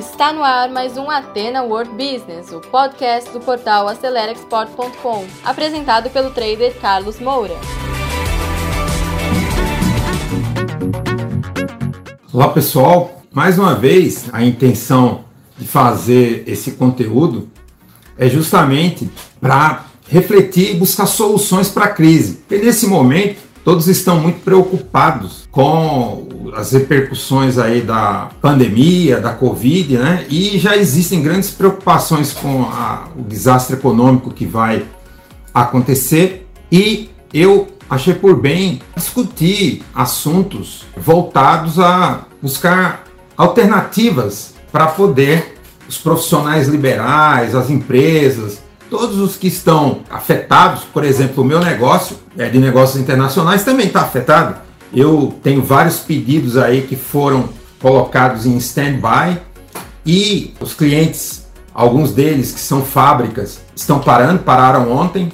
Está no ar mais um Atena World Business, o podcast do portal AceleraExport.com, apresentado pelo trader Carlos Moura. Olá pessoal, mais uma vez a intenção de fazer esse conteúdo é justamente para refletir e buscar soluções para a crise. Porque nesse momento todos estão muito preocupados com as repercussões aí da pandemia, da Covid, né? E já existem grandes preocupações com a, o desastre econômico que vai acontecer. E eu achei por bem discutir assuntos voltados a buscar alternativas para poder os profissionais liberais, as empresas, todos os que estão afetados, por exemplo, o meu negócio é de negócios internacionais também está afetado. Eu tenho vários pedidos aí que foram colocados em stand-by e os clientes, alguns deles que são fábricas, estão parando, pararam ontem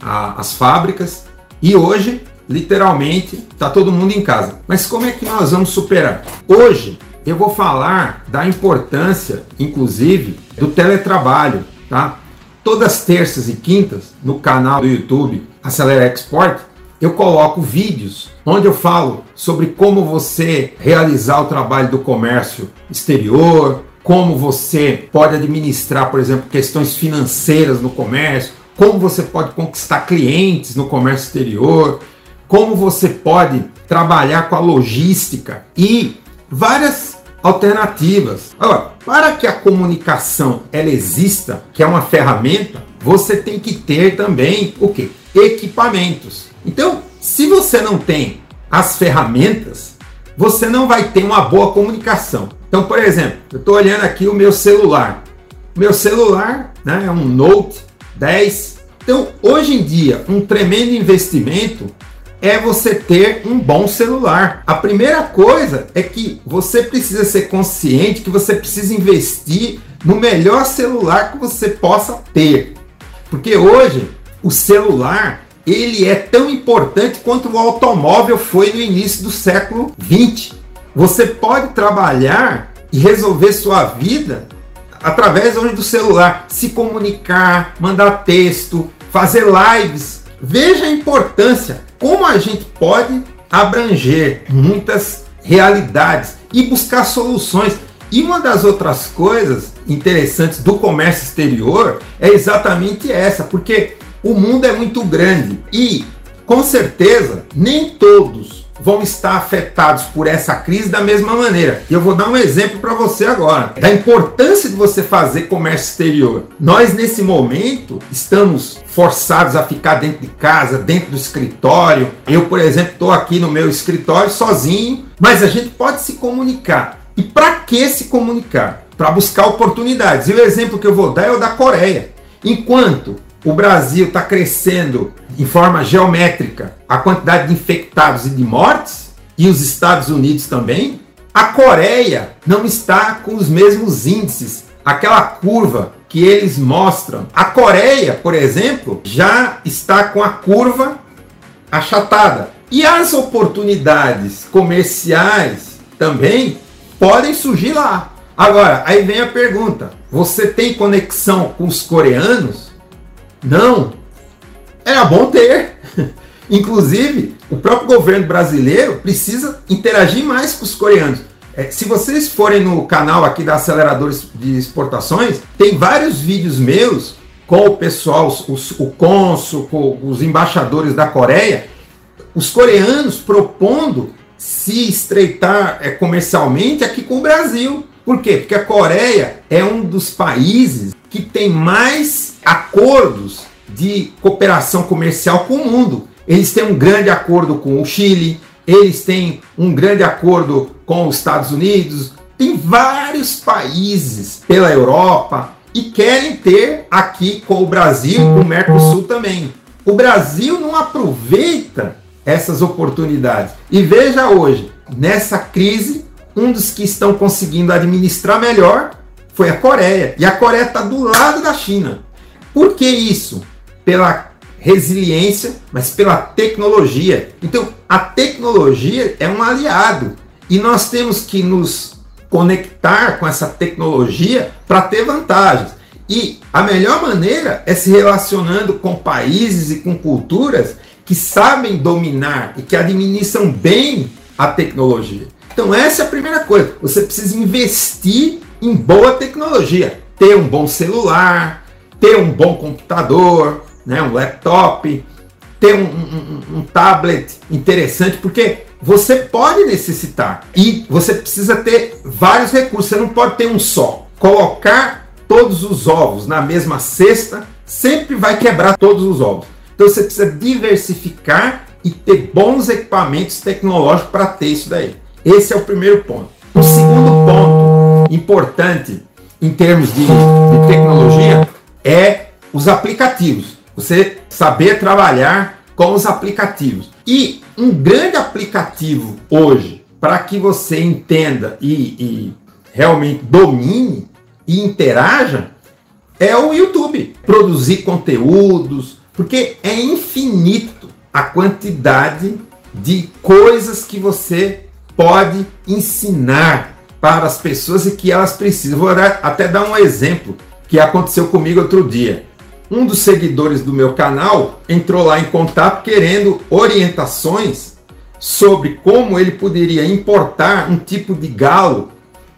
a, as fábricas e hoje, literalmente, está todo mundo em casa. Mas como é que nós vamos superar? Hoje eu vou falar da importância, inclusive, do teletrabalho, tá? Todas terças e quintas, no canal do YouTube Acelera Export, eu coloco vídeos onde eu falo sobre como você realizar o trabalho do comércio exterior, como você pode administrar, por exemplo, questões financeiras no comércio, como você pode conquistar clientes no comércio exterior, como você pode trabalhar com a logística e várias alternativas. Agora, para que a comunicação ela exista, que é uma ferramenta, você tem que ter também o que? Equipamentos. Então, se você não tem as ferramentas, você não vai ter uma boa comunicação. Então, por exemplo, eu estou olhando aqui o meu celular. Meu celular né, é um Note 10. Então, hoje em dia, um tremendo investimento é você ter um bom celular. A primeira coisa é que você precisa ser consciente que você precisa investir no melhor celular que você possa ter. Porque hoje o celular ele é tão importante quanto o automóvel foi no início do século 20. Você pode trabalhar e resolver sua vida através do celular, se comunicar, mandar texto, fazer lives. Veja a importância como a gente pode abranger muitas realidades e buscar soluções. E uma das outras coisas interessantes do comércio exterior é exatamente essa, porque o mundo é muito grande e, com certeza, nem todos vão estar afetados por essa crise da mesma maneira. E eu vou dar um exemplo para você agora, da importância de você fazer comércio exterior. Nós, nesse momento, estamos forçados a ficar dentro de casa, dentro do escritório. Eu, por exemplo, estou aqui no meu escritório sozinho, mas a gente pode se comunicar. E para que se comunicar? Para buscar oportunidades. E o exemplo que eu vou dar é o da Coreia. Enquanto o Brasil está crescendo em forma geométrica a quantidade de infectados e de mortes, e os Estados Unidos também, a Coreia não está com os mesmos índices, aquela curva que eles mostram. A Coreia, por exemplo, já está com a curva achatada. E as oportunidades comerciais também podem surgir lá. Agora, aí vem a pergunta: você tem conexão com os coreanos? Não. Era bom ter. Inclusive, o próprio governo brasileiro precisa interagir mais com os coreanos. É, se vocês forem no canal aqui da Aceleradores de Exportações, tem vários vídeos meus com o pessoal, os, o cônsul, com os embaixadores da Coreia, os coreanos propondo se estreitar é, comercialmente aqui com o Brasil. Por quê? Porque a Coreia é um dos países que tem mais acordos de cooperação comercial com o mundo. Eles têm um grande acordo com o Chile, eles têm um grande acordo com os Estados Unidos, tem vários países pela Europa e querem ter aqui com o Brasil, com o Mercosul também. O Brasil não aproveita essas oportunidades. E veja hoje, nessa crise, um dos que estão conseguindo administrar melhor foi a Coreia. E a Coreia está do lado da China. Por que isso? Pela resiliência, mas pela tecnologia. Então, a tecnologia é um aliado. E nós temos que nos conectar com essa tecnologia para ter vantagens. E a melhor maneira é se relacionando com países e com culturas que sabem dominar e que administram bem a tecnologia. Então, essa é a primeira coisa. Você precisa investir em boa tecnologia. Ter um bom celular, ter um bom computador, né, um laptop, ter um, um, um tablet interessante, porque você pode necessitar e você precisa ter vários recursos. Você não pode ter um só. Colocar todos os ovos na mesma cesta sempre vai quebrar todos os ovos. Então você precisa diversificar e ter bons equipamentos tecnológicos para ter isso daí. Esse é o primeiro ponto. O segundo ponto importante em termos de, de tecnologia é os aplicativos. Você saber trabalhar com os aplicativos. E um grande aplicativo hoje, para que você entenda e, e realmente domine e interaja, é o YouTube. Produzir conteúdos, porque é infinito a quantidade de coisas que você pode ensinar para as pessoas e que elas precisam. Vou até dar um exemplo que aconteceu comigo outro dia. Um dos seguidores do meu canal entrou lá em contato querendo orientações sobre como ele poderia importar um tipo de galo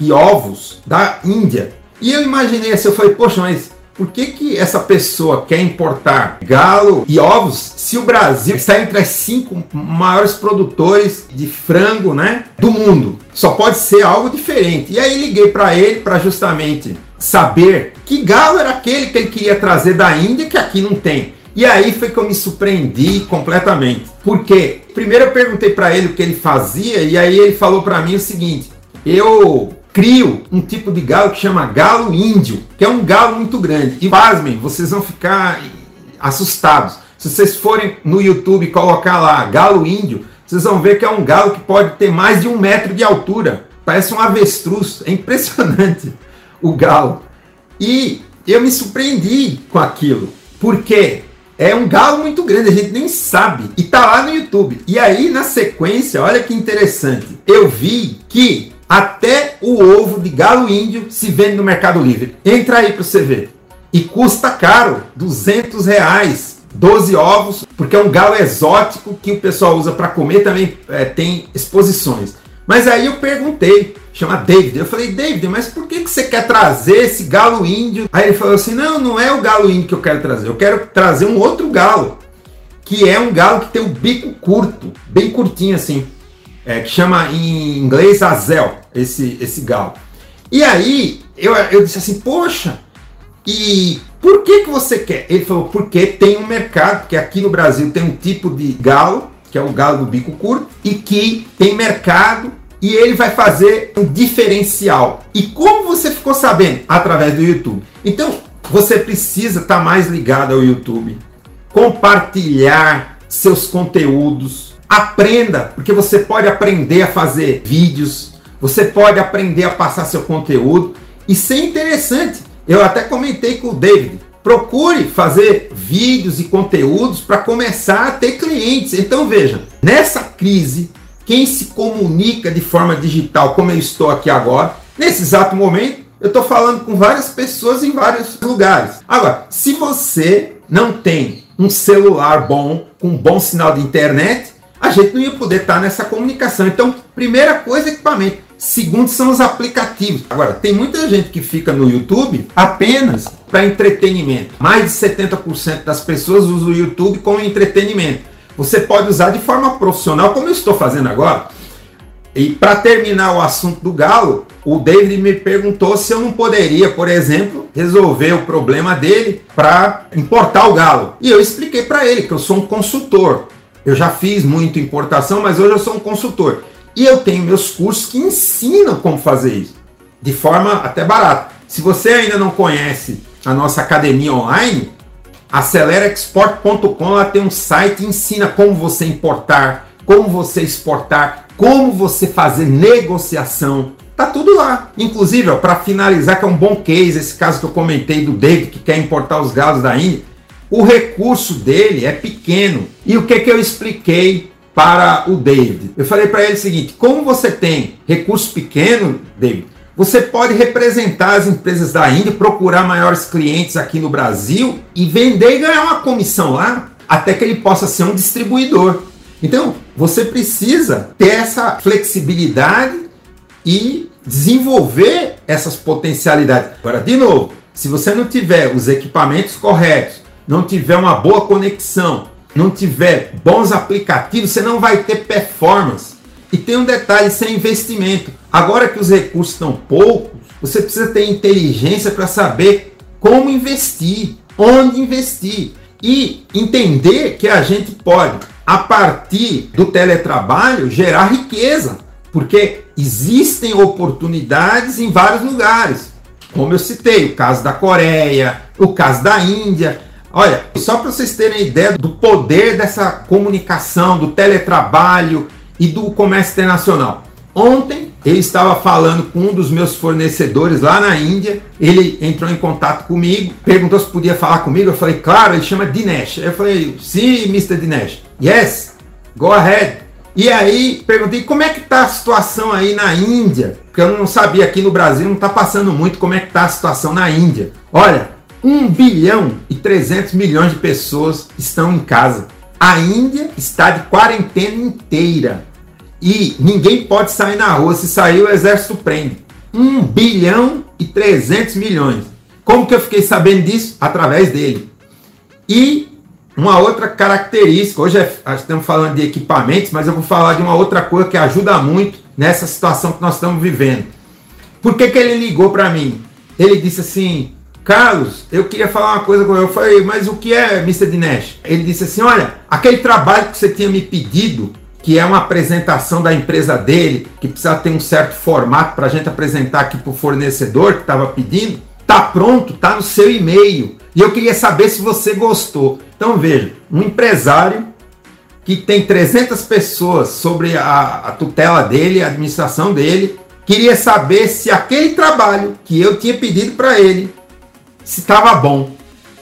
e ovos da Índia. E eu imaginei assim, eu falei, poxa, mas por que, que essa pessoa quer importar galo e ovos se o Brasil está entre as cinco maiores produtores de frango né, do mundo? Só pode ser algo diferente. E aí liguei para ele para justamente saber que galo era aquele que ele queria trazer da Índia que aqui não tem. E aí foi que eu me surpreendi completamente. Porque primeiro eu perguntei para ele o que ele fazia e aí ele falou para mim o seguinte: eu crio um tipo de galo que chama galo índio, que é um galo muito grande. E pasmem, vocês vão ficar assustados. Se vocês forem no YouTube colocar lá galo índio, vocês vão ver que é um galo que pode ter mais de um metro de altura. Parece um avestruz. É impressionante o galo. E eu me surpreendi com aquilo. Porque é um galo muito grande, a gente nem sabe. E tá lá no YouTube. E aí, na sequência, olha que interessante. Eu vi que até o ovo de galo índio se vende no Mercado Livre. Entra aí para você ver. E custa caro, 200 reais. 12 ovos, porque é um galo exótico que o pessoal usa para comer, também é, tem exposições. Mas aí eu perguntei, chama David, eu falei, David, mas por que, que você quer trazer esse galo índio? Aí ele falou assim, não, não é o galo índio que eu quero trazer, eu quero trazer um outro galo, que é um galo que tem o bico curto, bem curtinho assim é, que chama em inglês azel, esse, esse galo. E aí eu, eu disse assim, poxa, e por que, que você quer? Ele falou, porque tem um mercado, porque aqui no Brasil tem um tipo de galo, que é o galo do bico curto, e que tem mercado e ele vai fazer um diferencial. E como você ficou sabendo? Através do YouTube. Então, você precisa estar tá mais ligado ao YouTube, compartilhar seus conteúdos, Aprenda, porque você pode aprender a fazer vídeos, você pode aprender a passar seu conteúdo e ser interessante. Eu até comentei com o David. Procure fazer vídeos e conteúdos para começar a ter clientes. Então veja, nessa crise, quem se comunica de forma digital, como eu estou aqui agora, nesse exato momento, eu estou falando com várias pessoas em vários lugares. Agora, se você não tem um celular bom, com um bom sinal de internet, a gente não ia poder estar nessa comunicação. Então, primeira coisa, equipamento. Segundo, são os aplicativos. Agora, tem muita gente que fica no YouTube apenas para entretenimento. Mais de 70% das pessoas usam o YouTube como entretenimento. Você pode usar de forma profissional, como eu estou fazendo agora. E para terminar o assunto do galo, o David me perguntou se eu não poderia, por exemplo, resolver o problema dele para importar o galo. E eu expliquei para ele que eu sou um consultor. Eu já fiz muito importação, mas hoje eu sou um consultor. E eu tenho meus cursos que ensinam como fazer isso, de forma até barata. Se você ainda não conhece a nossa academia online, aceleraexport.com, lá tem um site que ensina como você importar, como você exportar, como você fazer negociação. Tá tudo lá. Inclusive, para finalizar, que é um bom case, esse caso que eu comentei do David que quer importar os galos da Índia o recurso dele é pequeno. E o que, que eu expliquei para o David? Eu falei para ele o seguinte: como você tem recurso pequeno, David, Você pode representar as empresas da Índia, procurar maiores clientes aqui no Brasil e vender e ganhar uma comissão lá, até que ele possa ser um distribuidor. Então, você precisa ter essa flexibilidade e desenvolver essas potencialidades. Agora, de novo, se você não tiver os equipamentos corretos, não tiver uma boa conexão, não tiver bons aplicativos, você não vai ter performance. E tem um detalhe, sem investimento. Agora que os recursos estão poucos, você precisa ter inteligência para saber como investir, onde investir e entender que a gente pode, a partir do teletrabalho, gerar riqueza, porque existem oportunidades em vários lugares. Como eu citei, o caso da Coreia, o caso da Índia. Olha, só para vocês terem ideia do poder dessa comunicação, do teletrabalho e do comércio internacional. Ontem ele estava falando com um dos meus fornecedores lá na Índia. Ele entrou em contato comigo, perguntou se podia falar comigo. Eu falei, claro, ele chama Dinesh. Eu falei, sim, Mr. Dinesh. Yes, go ahead. E aí perguntei como é que está a situação aí na Índia, porque eu não sabia aqui no Brasil, não está passando muito como é que está a situação na Índia. Olha, 1 bilhão e 300 milhões de pessoas estão em casa. A Índia está de quarentena inteira. E ninguém pode sair na rua. Se sair, o exército prende. 1 bilhão e 300 milhões. Como que eu fiquei sabendo disso? Através dele. E uma outra característica, hoje é, estamos falando de equipamentos, mas eu vou falar de uma outra coisa que ajuda muito nessa situação que nós estamos vivendo. Por que, que ele ligou para mim? Ele disse assim: Carlos, eu queria falar uma coisa com ele. Eu falei, mas o que é Mr. Dinesh? Ele disse assim: Olha, aquele trabalho que você tinha me pedido que é uma apresentação da empresa dele, que precisa ter um certo formato para a gente apresentar aqui para o fornecedor que estava pedindo, tá pronto, tá no seu e-mail. E eu queria saber se você gostou. Então veja, um empresário que tem 300 pessoas sobre a, a tutela dele, a administração dele, queria saber se aquele trabalho que eu tinha pedido para ele se estava bom.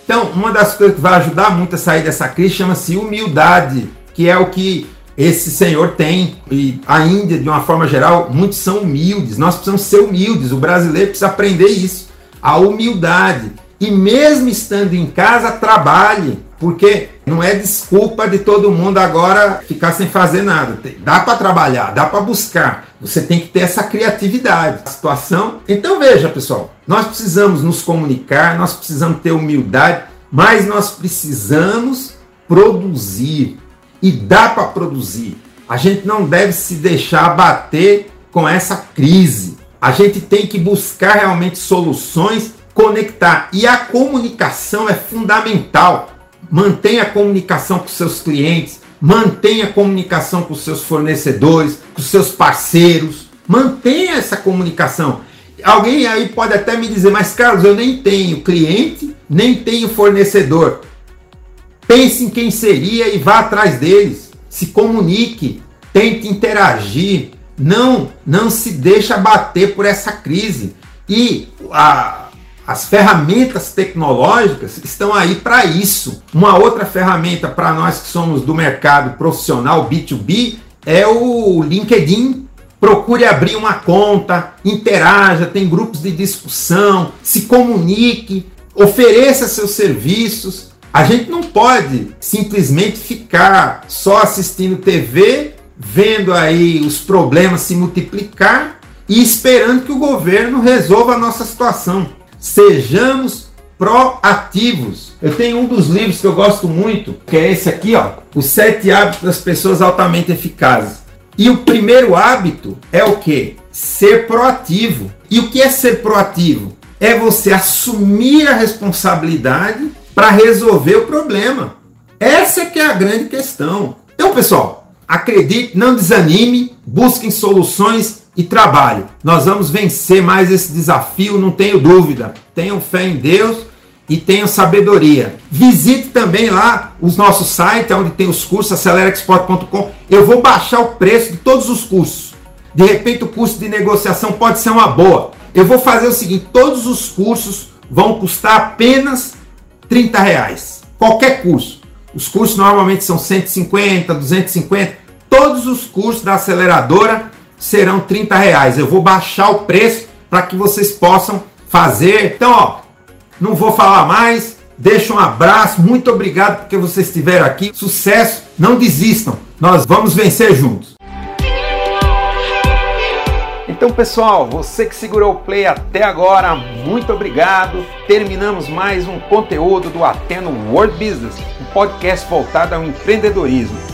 Então, uma das coisas que vai ajudar muito a sair dessa crise chama-se humildade, que é o que esse senhor tem, e a Índia, de uma forma geral, muitos são humildes. Nós precisamos ser humildes. O brasileiro precisa aprender isso, a humildade. E mesmo estando em casa, trabalhe, porque não é desculpa de todo mundo agora ficar sem fazer nada. Dá para trabalhar, dá para buscar. Você tem que ter essa criatividade. Situação. Então veja, pessoal, nós precisamos nos comunicar, nós precisamos ter humildade, mas nós precisamos produzir e dá para produzir. A gente não deve se deixar abater com essa crise. A gente tem que buscar realmente soluções, conectar. E a comunicação é fundamental. Mantenha a comunicação com seus clientes, mantenha a comunicação com seus fornecedores, com seus parceiros. Mantenha essa comunicação. Alguém aí pode até me dizer, mas Carlos, eu nem tenho cliente, nem tenho fornecedor. Pense em quem seria e vá atrás deles. Se comunique, tente interagir. Não, não se deixa bater por essa crise. E a, as ferramentas tecnológicas estão aí para isso. Uma outra ferramenta para nós que somos do mercado profissional B2B é o LinkedIn. Procure abrir uma conta, interaja, tem grupos de discussão, se comunique, ofereça seus serviços. A gente não pode simplesmente ficar só assistindo TV, vendo aí os problemas se multiplicar e esperando que o governo resolva a nossa situação. Sejamos proativos. Eu tenho um dos livros que eu gosto muito, que é esse aqui, ó, Os Sete Hábitos das Pessoas Altamente Eficazes. E o primeiro hábito é o que? Ser proativo. E o que é ser proativo? É você assumir a responsabilidade para resolver o problema. Essa é que é a grande questão. Então, pessoal, acredite, não desanime, busquem soluções e trabalhe. Nós vamos vencer mais esse desafio, não tenho dúvida. Tenham fé em Deus e tenham sabedoria. Visite também lá os nossos sites, onde tem os cursos, acelerexport.com. Eu vou baixar o preço de todos os cursos. De repente o curso de negociação pode ser uma boa. Eu vou fazer o seguinte, todos os cursos vão custar apenas 30 reais. Qualquer curso. Os cursos normalmente são 150, 250. Todos os cursos da aceleradora serão 30 reais. Eu vou baixar o preço para que vocês possam fazer. Então, ó, não vou falar mais. Deixa um abraço, muito obrigado porque vocês estiveram aqui. Sucesso, não desistam. Nós vamos vencer juntos. Então, pessoal, você que segurou o play até agora, muito obrigado. Terminamos mais um conteúdo do Ateno World Business, um podcast voltado ao empreendedorismo.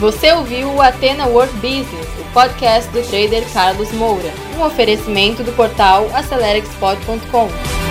Você ouviu o Atena World Business, o podcast do trader Carlos Moura, um oferecimento do portal acelerexport.com.